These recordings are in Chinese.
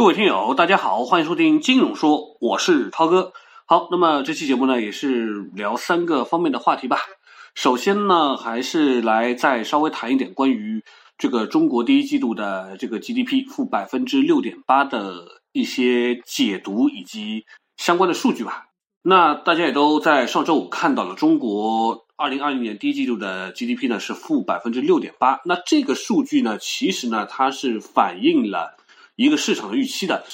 各位听友，大家好，欢迎收听金融说，我是涛哥。好，那么这期节目呢，也是聊三个方面的话题吧。首先呢，还是来再稍微谈一点关于这个中国第一季度的这个 GDP 负百分之六点八的一些解读以及相关的数据吧。那大家也都在上周五看到了，中国二零二零年第一季度的 GDP 呢是负百分之六点八。那这个数据呢，其实呢，它是反映了一个市场的预期的。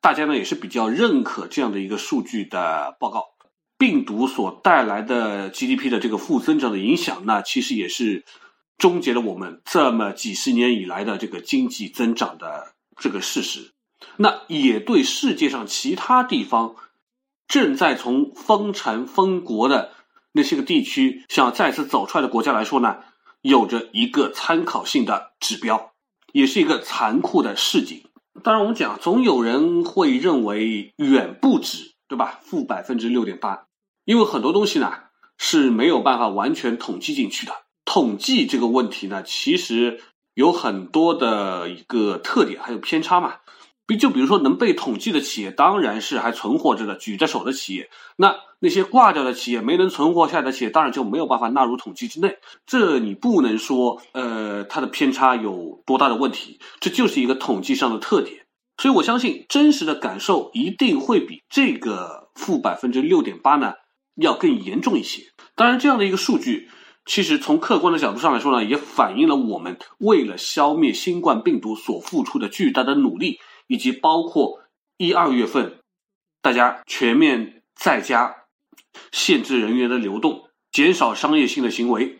大家呢也是比较认可这样的一个数据的报告，病毒所带来的 GDP 的这个负增长的影响，那其实也是终结了我们这么几十年以来的这个经济增长的这个事实，那也对世界上其他地方正在从封城封国的那些个地区想再次走出来的国家来说呢，有着一个参考性的指标，也是一个残酷的市井。当然，我们讲，总有人会认为远不止，对吧？负百分之六点八，因为很多东西呢是没有办法完全统计进去的。统计这个问题呢，其实有很多的一个特点，还有偏差嘛。就比如说能被统计的企业，当然是还存活着的、举着手的企业。那那些挂掉的企业、没能存活下来的企业，当然就没有办法纳入统计之内。这你不能说，呃，它的偏差有多大的问题，这就是一个统计上的特点。所以我相信，真实的感受一定会比这个负百分之六点八呢要更严重一些。当然，这样的一个数据，其实从客观的角度上来说呢，也反映了我们为了消灭新冠病毒所付出的巨大的努力。以及包括一二月份，大家全面在家，限制人员的流动，减少商业性的行为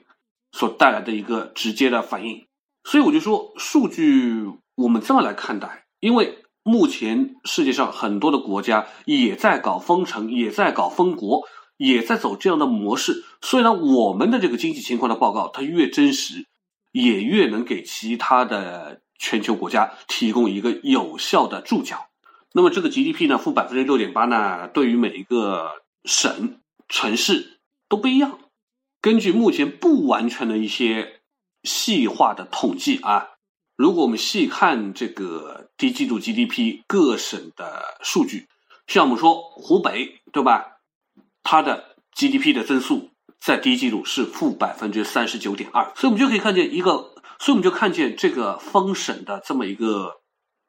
所带来的一个直接的反应。所以我就说，数据我们这么来看待，因为目前世界上很多的国家也在搞封城，也在搞封国，也在走这样的模式。所以呢，我们的这个经济情况的报告，它越真实，也越能给其他的。全球国家提供一个有效的注脚。那么这个 GDP 呢，负百分之六点八呢，对于每一个省城市都不一样。根据目前不完全的一些细化的统计啊，如果我们细看这个第一季度 GDP 各省的数据，像我们说湖北对吧？它的 GDP 的增速在第一季度是负百分之三十九点二，所以我们就可以看见一个。所以我们就看见这个封省的这么一个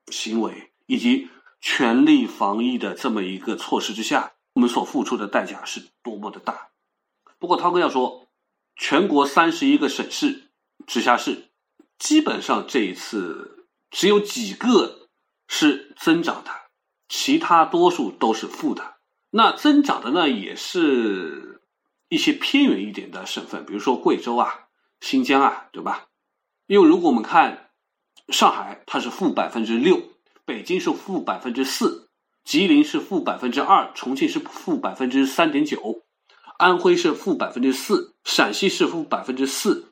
行为，以及全力防疫的这么一个措施之下，我们所付出的代价是多么的大。不过涛哥要说，全国三十一个省市、直辖市，基本上这一次只有几个是增长的，其他多数都是负的。那增长的呢，也是一些偏远一点的省份，比如说贵州啊、新疆啊，对吧？因为如果我们看上海，它是负百分之六；北京是负百分之四；吉林是负百分之二；重庆是负百分之三点九；安徽是负百分之四；陕西是负百分之四；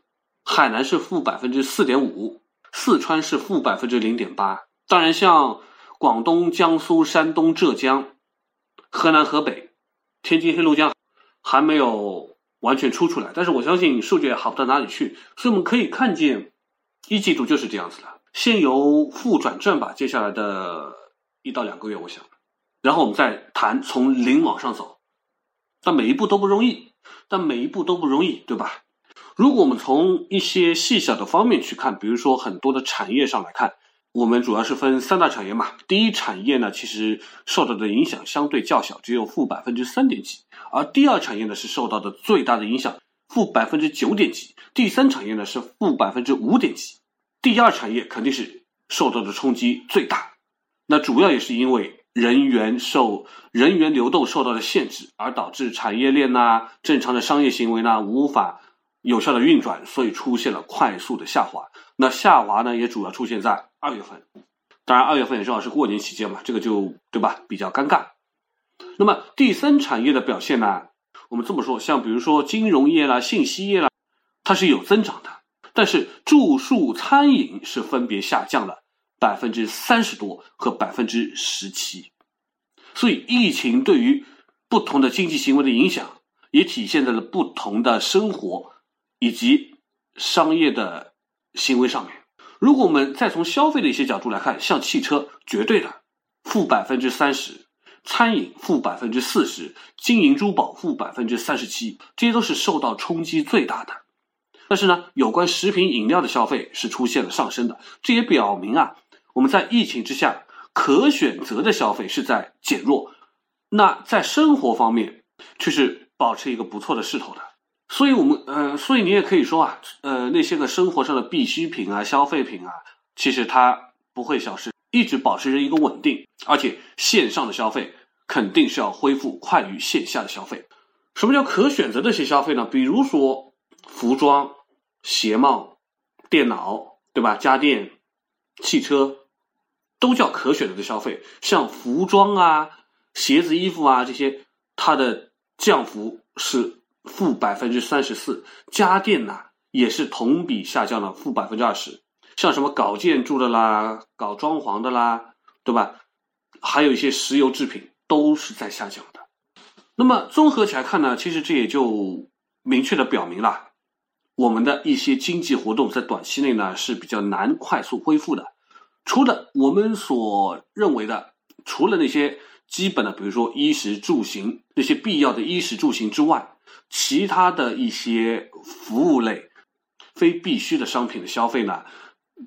海南是负百分之四点五；四川是负百分之零点八。当然，像广东、江苏、山东、浙江、河南、河北、天津、黑龙江还没有完全出出来，但是我相信数据也好不到哪里去，所以我们可以看见。一季度就是这样子的，先由负转正吧，接下来的一到两个月，我想，然后我们再谈从零往上走，但每一步都不容易，但每一步都不容易，对吧？如果我们从一些细小的方面去看，比如说很多的产业上来看，我们主要是分三大产业嘛。第一产业呢，其实受到的影响相对较小，只有负百分之三点几，而第二产业呢是受到的最大的影响。负百分之九点几，第三产业呢是负百分之五点几，第二产业肯定是受到的冲击最大。那主要也是因为人员受人员流动受到的限制，而导致产业链呐正常的商业行为呢无法有效的运转，所以出现了快速的下滑。那下滑呢也主要出现在二月份，当然二月份也正好是过年期间嘛，这个就对吧比较尴尬。那么第三产业的表现呢？我们这么说，像比如说金融业啦、信息业啦，它是有增长的，但是住宿、餐饮是分别下降了百分之三十多和百分之十七。所以，疫情对于不同的经济行为的影响，也体现在了不同的生活以及商业的行为上面。如果我们再从消费的一些角度来看，像汽车，绝对的，负百分之三十，餐饮负百分之四十，金银珠宝负百分之三十七，这些都是受到冲击最大的。但是呢，有关食品饮料的消费是出现了上升的，这也表明啊，我们在疫情之下可选择的消费是在减弱。那在生活方面却是保持一个不错的势头的。所以，我们呃，所以你也可以说啊，呃，那些个生活上的必需品啊、消费品啊，其实它不会消失，一直保持着一个稳定。而且，线上的消费肯定是要恢复快于线下的消费。什么叫可选择的一些消费呢？比如说服装。鞋帽、电脑，对吧？家电、汽车，都叫可选择的消费。像服装啊、鞋子、衣服啊这些，它的降幅是负百分之三十四。家电呢，也是同比下降了负百分之二十。像什么搞建筑的啦、搞装潢的啦，对吧？还有一些石油制品都是在下降的。那么综合起来看呢，其实这也就明确的表明了。我们的一些经济活动在短期内呢是比较难快速恢复的，除了我们所认为的，除了那些基本的，比如说衣食住行那些必要的衣食住行之外，其他的一些服务类、非必需的商品的消费呢，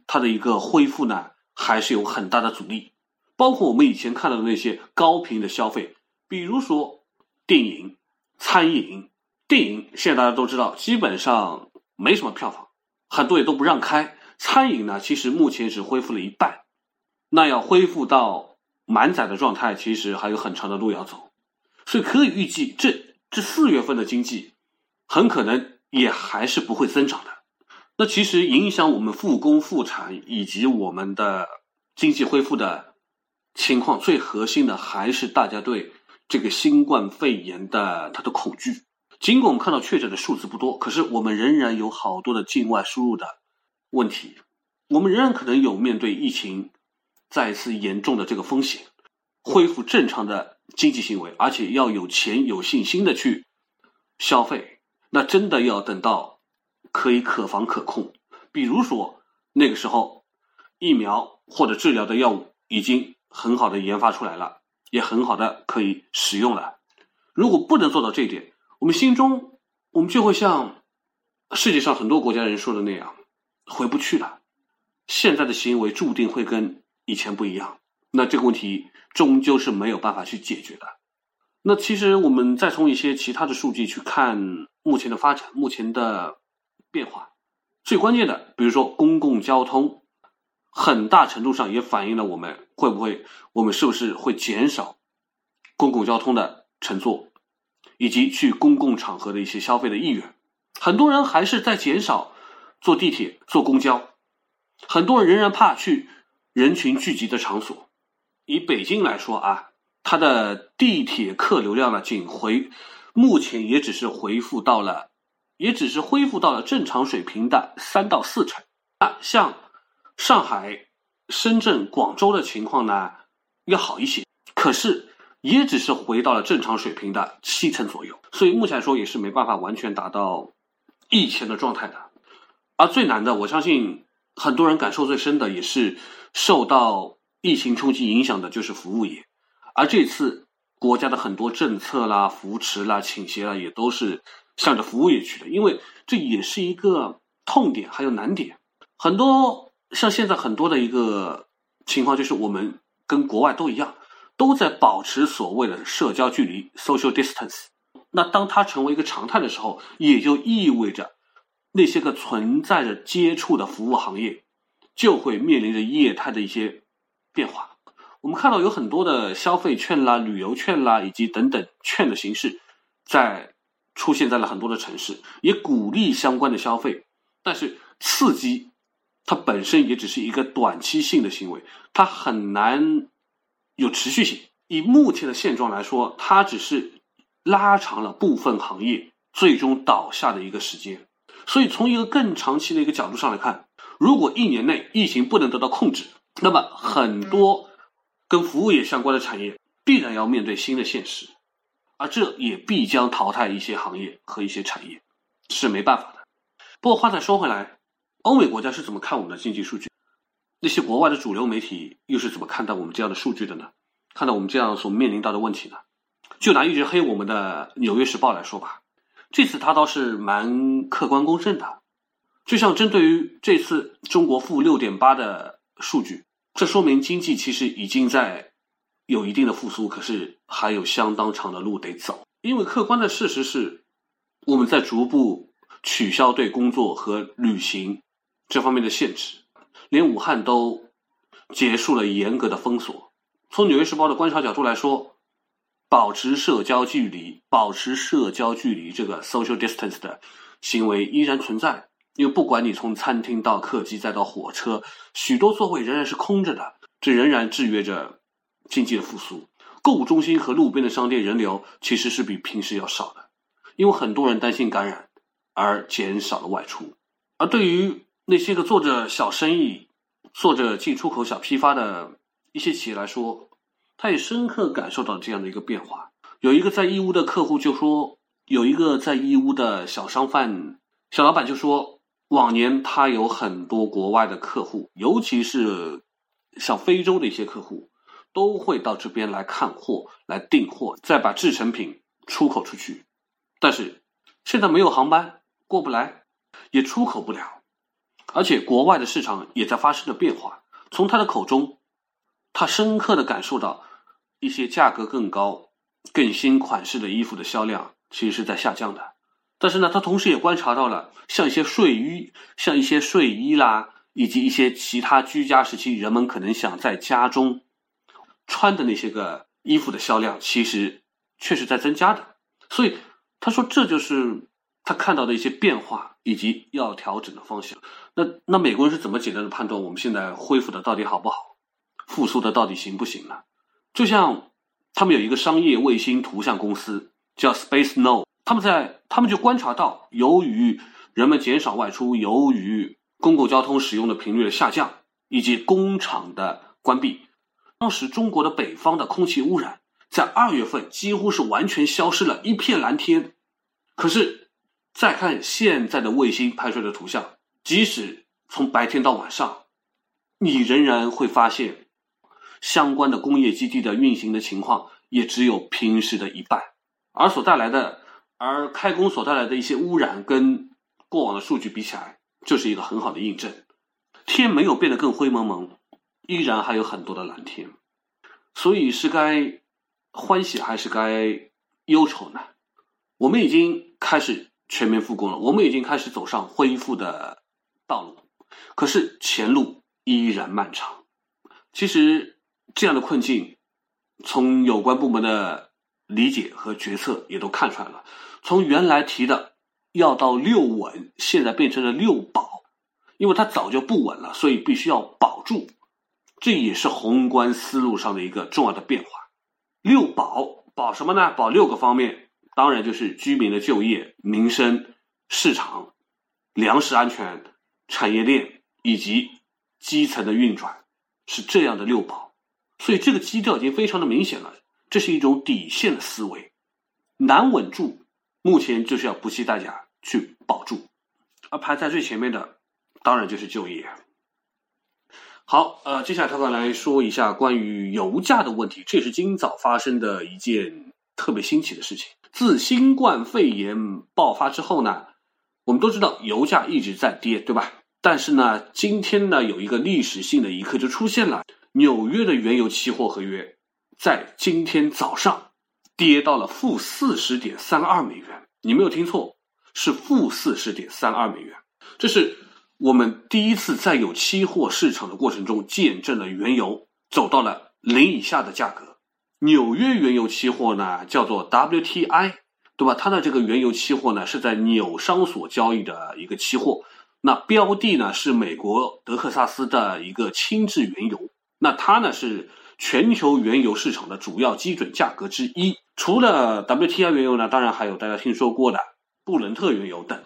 它的一个恢复呢还是有很大的阻力。包括我们以前看到的那些高频的消费，比如说电影、餐饮。电影现在大家都知道，基本上。没什么票房，很多也都不让开。餐饮呢，其实目前只恢复了一半，那要恢复到满载的状态，其实还有很长的路要走。所以可以预计，这这四月份的经济很可能也还是不会增长的。那其实影响我们复工复产以及我们的经济恢复的情况，最核心的还是大家对这个新冠肺炎的它的恐惧。尽管我们看到确诊的数字不多，可是我们仍然有好多的境外输入的问题，我们仍然可能有面对疫情再次严重的这个风险，恢复正常的经济行为，而且要有钱有信心的去消费，那真的要等到可以可防可控，比如说那个时候疫苗或者治疗的药物已经很好的研发出来了，也很好的可以使用了，如果不能做到这一点。我们心中，我们就会像世界上很多国家人说的那样，回不去了。现在的行为注定会跟以前不一样，那这个问题终究是没有办法去解决的。那其实我们再从一些其他的数据去看目前的发展、目前的变化，最关键的，比如说公共交通，很大程度上也反映了我们会不会，我们是不是会减少公共交通的乘坐。以及去公共场合的一些消费的意愿，很多人还是在减少坐地铁、坐公交，很多人仍然怕去人群聚集的场所。以北京来说啊，它的地铁客流量呢，仅回目前也只是恢复到了，也只是恢复到了正常水平的三到四成。那像上海、深圳、广州的情况呢，要好一些，可是。也只是回到了正常水平的七成左右，所以目前来说也是没办法完全达到疫情的状态的。而最难的，我相信很多人感受最深的，也是受到疫情冲击影响的，就是服务业。而这次国家的很多政策啦、扶持啦、倾斜啦，也都是向着服务业去的，因为这也是一个痛点，还有难点。很多像现在很多的一个情况，就是我们跟国外都一样。都在保持所谓的社交距离 （social distance）。那当它成为一个常态的时候，也就意味着那些个存在着接触的服务行业就会面临着业态的一些变化。我们看到有很多的消费券啦、旅游券啦，以及等等券的形式，在出现在了很多的城市，也鼓励相关的消费。但是刺激它本身也只是一个短期性的行为，它很难。有持续性。以目前的现状来说，它只是拉长了部分行业最终倒下的一个时间。所以，从一个更长期的一个角度上来看，如果一年内疫情不能得到控制，那么很多跟服务业相关的产业必然要面对新的现实，而这也必将淘汰一些行业和一些产业，是没办法的。不过话再说回来，欧美国家是怎么看我们的经济数据？那些国外的主流媒体又是怎么看待我们这样的数据的呢？看到我们这样所面临到的问题呢？就拿一直黑我们的《纽约时报》来说吧，这次他倒是蛮客观公正的。就像针对于这次中国负六点八的数据，这说明经济其实已经在有一定的复苏，可是还有相当长的路得走。因为客观的事实是，我们在逐步取消对工作和旅行这方面的限制，连武汉都结束了严格的封锁。从《纽约时报》的观察角度来说，保持社交距离、保持社交距离这个 social distance 的行为依然存在。因为不管你从餐厅到客机再到火车，许多座位仍然是空着的，这仍然制约着经济的复苏。购物中心和路边的商店人流其实是比平时要少的，因为很多人担心感染而减少了外出。而对于那些个做着小生意、做着进出口小批发的一些企业来说，他也深刻感受到这样的一个变化。有一个在义乌的客户就说，有一个在义乌的小商贩、小老板就说。往年他有很多国外的客户，尤其是像非洲的一些客户，都会到这边来看货、来订货，再把制成品出口出去。但是现在没有航班，过不来，也出口不了，而且国外的市场也在发生着变化。从他的口中，他深刻的感受到一些价格更高、更新款式的衣服的销量其实是在下降的。但是呢，他同时也观察到了，像一些睡衣、像一些睡衣啦，以及一些其他居家时期人们可能想在家中穿的那些个衣服的销量，其实确实在增加的。所以他说，这就是他看到的一些变化以及要调整的方向。那那美国人是怎么简单的判断我们现在恢复的到底好不好，复苏的到底行不行呢？就像他们有一个商业卫星图像公司叫 Space No。他们在，他们就观察到，由于人们减少外出，由于公共交通使用的频率的下降，以及工厂的关闭，当时中国的北方的空气污染在二月份几乎是完全消失了，一片蓝天。可是再看现在的卫星拍摄的图像，即使从白天到晚上，你仍然会发现相关的工业基地的运行的情况也只有平时的一半，而所带来的。而开工所带来的一些污染，跟过往的数据比起来，就是一个很好的印证。天没有变得更灰蒙蒙，依然还有很多的蓝天。所以是该欢喜还是该忧愁呢？我们已经开始全面复工了，我们已经开始走上恢复的道路。可是前路依然漫长。其实这样的困境，从有关部门的理解和决策也都看出来了。从原来提的要到六稳，现在变成了六保，因为它早就不稳了，所以必须要保住。这也是宏观思路上的一个重要的变化。六保保什么呢？保六个方面，当然就是居民的就业、民生、市场、粮食安全、产业链以及基层的运转，是这样的六保。所以这个基调已经非常的明显了，这是一种底线的思维，难稳住。目前就是要不惜代价去保住，而排在最前面的，当然就是就业。好，呃，接下来他们来说一下关于油价的问题，这也是今早发生的一件特别新奇的事情。自新冠肺炎爆发之后呢，我们都知道油价一直在跌，对吧？但是呢，今天呢有一个历史性的一刻就出现了，纽约的原油期货合约在今天早上。跌到了负四十点三二美元，你没有听错，是负四十点三二美元。这是我们第一次在有期货市场的过程中见证了原油走到了零以下的价格。纽约原油期货呢叫做 WTI，对吧？它的这个原油期货呢是在纽商所交易的一个期货，那标的呢是美国德克萨斯的一个轻质原油，那它呢是。全球原油市场的主要基准价格之一，除了 WTI 原油呢，当然还有大家听说过的布伦特原油等。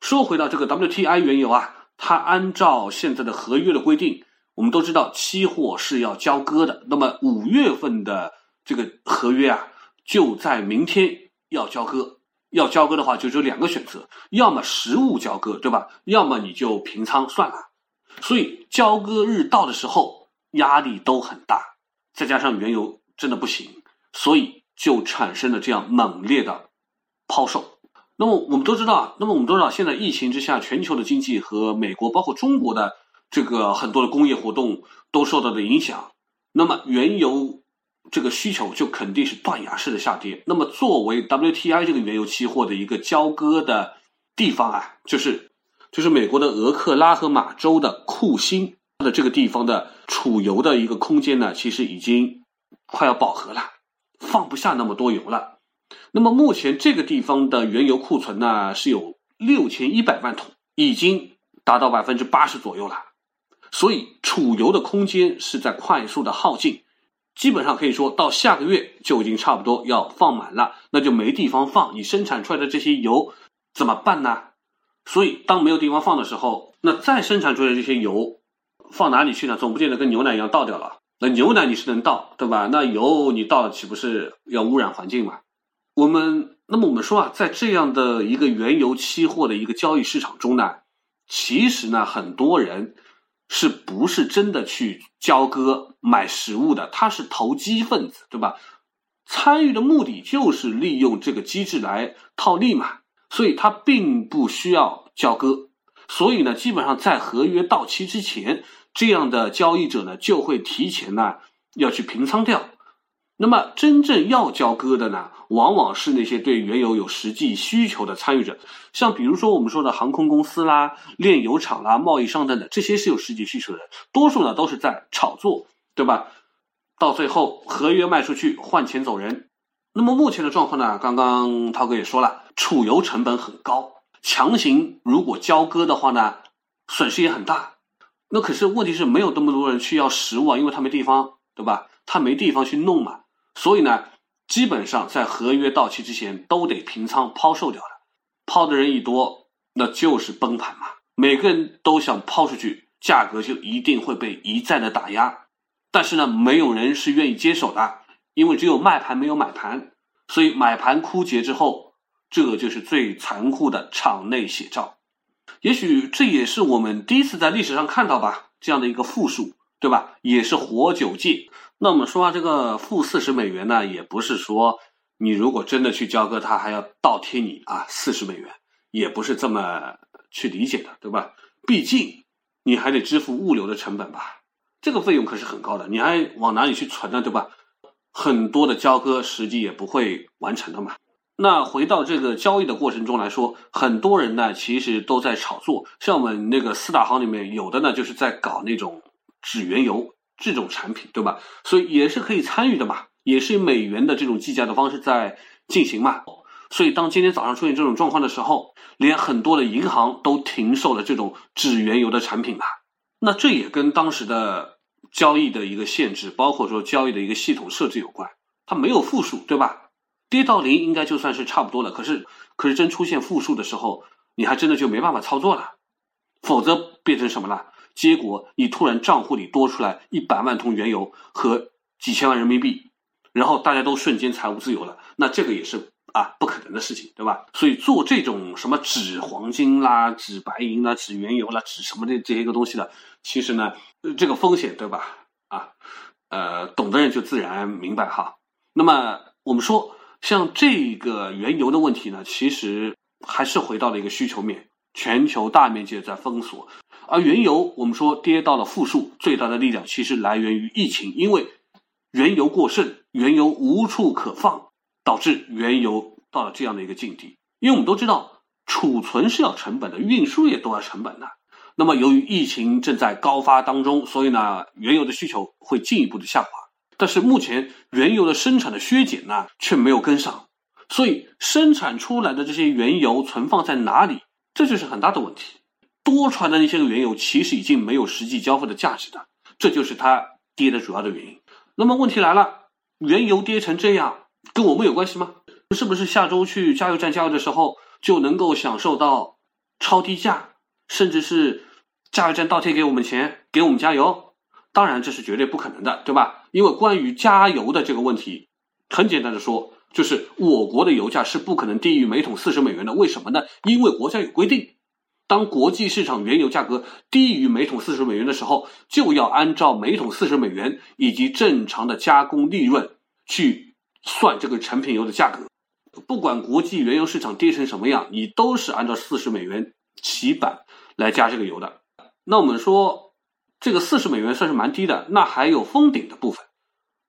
说回到这个 WTI 原油啊，它按照现在的合约的规定，我们都知道期货是要交割的。那么五月份的这个合约啊，就在明天要交割。要交割的话，就只有两个选择：要么实物交割，对吧？要么你就平仓算了。所以交割日到的时候，压力都很大。再加上原油真的不行，所以就产生了这样猛烈的抛售。那么我们都知道啊，那么我们都知道，现在疫情之下，全球的经济和美国包括中国的这个很多的工业活动都受到了影响。那么原油这个需求就肯定是断崖式的下跌。那么作为 WTI 这个原油期货的一个交割的地方啊，就是就是美国的俄克拉荷马州的库欣的这个地方的储油的一个空间呢，其实已经快要饱和了，放不下那么多油了。那么目前这个地方的原油库存呢是有六千一百万桶，已经达到百分之八十左右了。所以储油的空间是在快速的耗尽，基本上可以说到下个月就已经差不多要放满了，那就没地方放。你生产出来的这些油怎么办呢？所以当没有地方放的时候，那再生产出来的这些油放哪里去呢？总不见得跟牛奶一样倒掉了。那牛奶你是能倒，对吧？那油你倒了岂不是要污染环境嘛？我们那么我们说啊，在这样的一个原油期货的一个交易市场中呢，其实呢很多人。是不是真的去交割买实物的？他是投机分子，对吧？参与的目的就是利用这个机制来套利嘛，所以他并不需要交割。所以呢，基本上在合约到期之前，这样的交易者呢就会提前呢要去平仓掉。那么真正要交割的呢，往往是那些对原油有实际需求的参与者，像比如说我们说的航空公司啦、炼油厂啦、贸易商等等，这些是有实际需求的人，多数呢都是在炒作，对吧？到最后合约卖出去换钱走人。那么目前的状况呢，刚刚涛哥也说了，储油成本很高，强行如果交割的话呢，损失也很大。那可是问题是没有那么多人去要实物啊，因为他没地方，对吧？他没地方去弄嘛。所以呢，基本上在合约到期之前都得平仓抛售掉了，抛的人一多，那就是崩盘嘛。每个人都想抛出去，价格就一定会被一再的打压。但是呢，没有人是愿意接手的，因为只有卖盘没有买盘，所以买盘枯竭之后，这就是最残酷的场内写照。也许这也是我们第一次在历史上看到吧，这样的一个负数，对吧？也是活久见。那我们说啊，这个负四十美元呢，也不是说你如果真的去交割，它还要倒贴你啊四十美元，也不是这么去理解的，对吧？毕竟你还得支付物流的成本吧，这个费用可是很高的，你还往哪里去存呢，对吧？很多的交割实际也不会完成的嘛。那回到这个交易的过程中来说，很多人呢其实都在炒作，像我们那个四大行里面有的呢就是在搞那种纸原油。这种产品对吧？所以也是可以参与的嘛，也是以美元的这种计价的方式在进行嘛。所以当今天早上出现这种状况的时候，连很多的银行都停售了这种纸原油的产品了。那这也跟当时的交易的一个限制，包括说交易的一个系统设置有关。它没有负数，对吧？跌到零应该就算是差不多了。可是，可是真出现负数的时候，你还真的就没办法操作了，否则变成什么了？结果你突然账户里多出来一百万桶原油和几千万人民币，然后大家都瞬间财务自由了，那这个也是啊不可能的事情，对吧？所以做这种什么纸黄金啦、纸白银啦、纸原油啦、纸什么的这些个东西的，其实呢，这个风险对吧？啊，呃，懂的人就自然明白哈。那么我们说，像这个原油的问题呢，其实还是回到了一个需求面，全球大面积的在封锁。而原油，我们说跌到了负数，最大的力量其实来源于疫情，因为原油过剩，原油无处可放，导致原油到了这样的一个境地。因为我们都知道，储存是要成本的，运输也都要成本的。那么由于疫情正在高发当中，所以呢，原油的需求会进一步的下滑。但是目前原油的生产的削减呢，却没有跟上，所以生产出来的这些原油存放在哪里，这就是很大的问题。多传的那些个原油其实已经没有实际交付的价值的，这就是它跌的主要的原因。那么问题来了，原油跌成这样，跟我们有关系吗？是不是下周去加油站加油的时候就能够享受到超低价，甚至是加油站倒贴给我们钱给我们加油？当然这是绝对不可能的，对吧？因为关于加油的这个问题，很简单的说，就是我国的油价是不可能低于每桶四十美元的。为什么呢？因为国家有规定。当国际市场原油价格低于每桶四十美元的时候，就要按照每桶四十美元以及正常的加工利润去算这个成品油的价格。不管国际原油市场跌成什么样，你都是按照四十美元起板来加这个油的。那我们说这个四十美元算是蛮低的，那还有封顶的部分。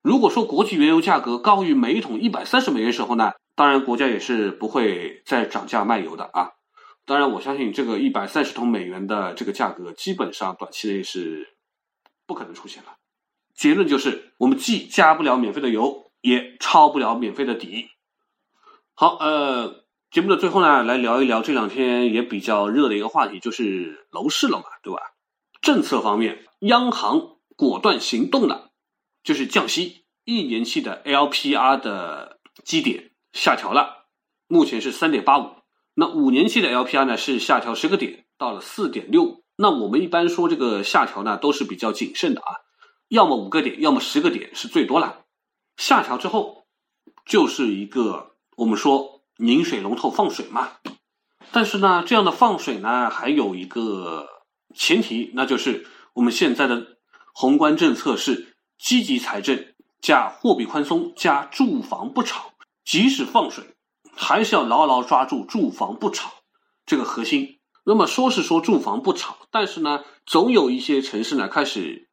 如果说国际原油价格高于每桶一百三十美元时候呢，当然国家也是不会再涨价卖油的啊。当然，我相信这个一百三十桶美元的这个价格，基本上短期内是不可能出现了。结论就是，我们既加不了免费的油，也抄不了免费的底。好，呃，节目的最后呢，来聊一聊这两天也比较热的一个话题，就是楼市了嘛，对吧？政策方面，央行果断行动了，就是降息，一年期的 LPR 的基点下调了，目前是三点八五。那五年期的 LPR 呢是下调十个点，到了四点六。那我们一般说这个下调呢都是比较谨慎的啊，要么五个点，要么十个点是最多了。下调之后就是一个。我们说拧水龙头放水嘛，但是呢，这样的放水呢，还有一个前提，那就是我们现在的宏观政策是积极财政加货币宽松加住房不炒，即使放水，还是要牢牢抓住住房不炒这个核心。那么说是说住房不炒，但是呢，总有一些城市呢开始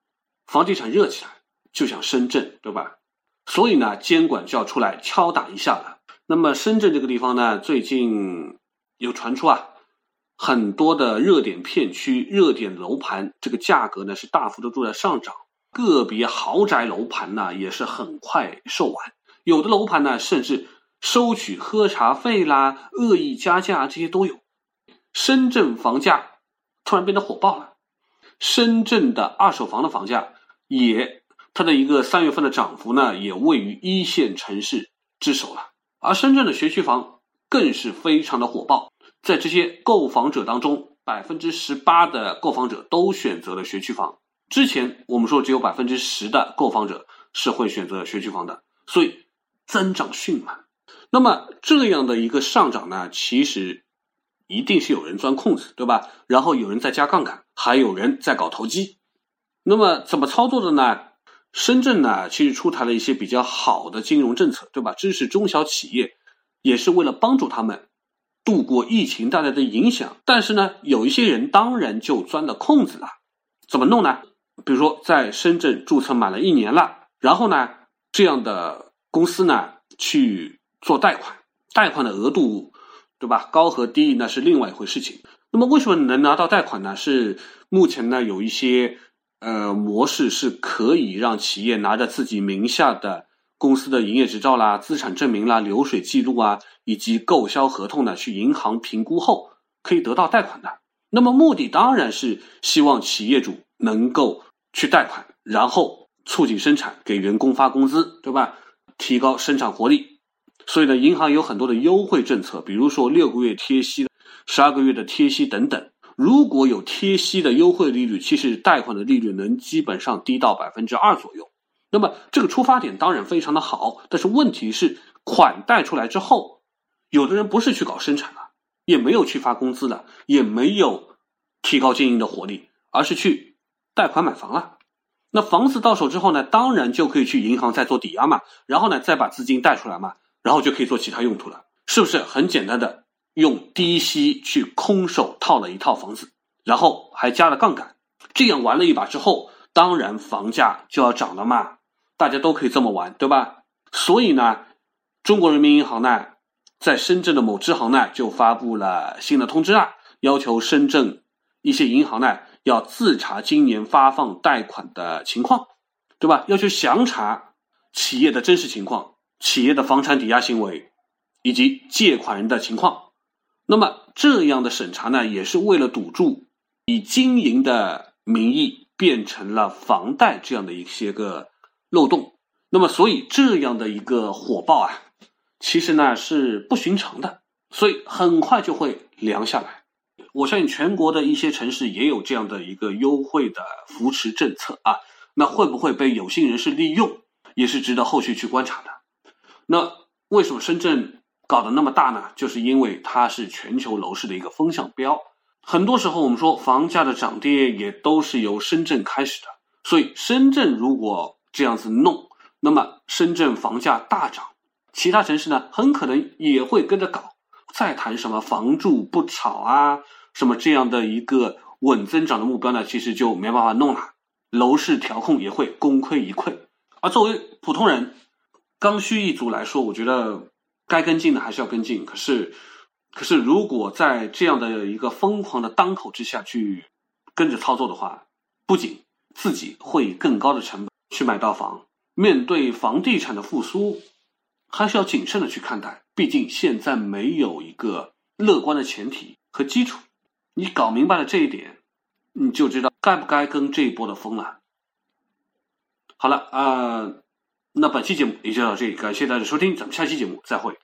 房地产热起来，就像深圳，对吧？所以呢，监管就要出来敲打一下了。那么深圳这个地方呢，最近有传出啊，很多的热点片区、热点楼盘，这个价格呢是大幅度都在上涨，个别豪宅楼盘呢也是很快售完，有的楼盘呢甚至收取喝茶费啦、恶意加价这些都有。深圳房价突然变得火爆了，深圳的二手房的房价也，它的一个三月份的涨幅呢，也位于一线城市之首了。而深圳的学区房更是非常的火爆，在这些购房者当中，百分之十八的购房者都选择了学区房。之前我们说只有百分之十的购房者是会选择学区房的，所以增长迅猛。那么这样的一个上涨呢，其实一定是有人钻空子，对吧？然后有人在加杠杆，还有人在搞投机。那么怎么操作的呢？深圳呢，其实出台了一些比较好的金融政策，对吧？支持中小企业，也是为了帮助他们度过疫情带来的影响。但是呢，有一些人当然就钻了空子了。怎么弄呢？比如说，在深圳注册满了一年了，然后呢，这样的公司呢去做贷款，贷款的额度，对吧？高和低那是另外一回事情。那么为什么能拿到贷款呢？是目前呢有一些。呃，模式是可以让企业拿着自己名下的公司的营业执照啦、资产证明啦、流水记录啊，以及购销合同呢，去银行评估后可以得到贷款的。那么目的当然是希望企业主能够去贷款，然后促进生产，给员工发工资，对吧？提高生产活力。所以呢，银行有很多的优惠政策，比如说六个月贴息、十二个月的贴息等等。如果有贴息的优惠利率，其实贷款的利率能基本上低到百分之二左右。那么这个出发点当然非常的好，但是问题是款贷出来之后，有的人不是去搞生产了，也没有去发工资了，也没有提高经营的活力，而是去贷款买房了。那房子到手之后呢，当然就可以去银行再做抵押嘛，然后呢再把资金贷出来嘛，然后就可以做其他用途了，是不是很简单的？用低息去空手套了一套房子，然后还加了杠杆，这样玩了一把之后，当然房价就要涨了嘛。大家都可以这么玩，对吧？所以呢，中国人民银行呢，在深圳的某支行呢，就发布了新的通知啊，要求深圳一些银行呢，要自查今年发放贷款的情况，对吧？要去详查企业的真实情况、企业的房产抵押行为以及借款人的情况。那么这样的审查呢，也是为了堵住以经营的名义变成了房贷这样的一些个漏洞。那么，所以这样的一个火爆啊，其实呢是不寻常的，所以很快就会凉下来。我相信全国的一些城市也有这样的一个优惠的扶持政策啊，那会不会被有心人士利用，也是值得后续去观察的。那为什么深圳？搞得那么大呢，就是因为它是全球楼市的一个风向标。很多时候，我们说房价的涨跌也都是由深圳开始的。所以，深圳如果这样子弄，那么深圳房价大涨，其他城市呢很可能也会跟着搞。再谈什么房住不炒啊，什么这样的一个稳增长的目标呢？其实就没办法弄了，楼市调控也会功亏一篑。而作为普通人，刚需一族来说，我觉得该跟进的还是要跟进。可是，可是如果在这样的一个疯狂的当口之下去跟着操作的话，不仅自己会以更高的成本去买到房，面对房地产的复苏，还是要谨慎的去看待。毕竟现在没有一个乐观的前提和基础，你搞明白了这一点，你就知道该不该跟这一波的风了。好了啊，那本期节目也就到这里，感谢大家收听，咱们下期节目再会。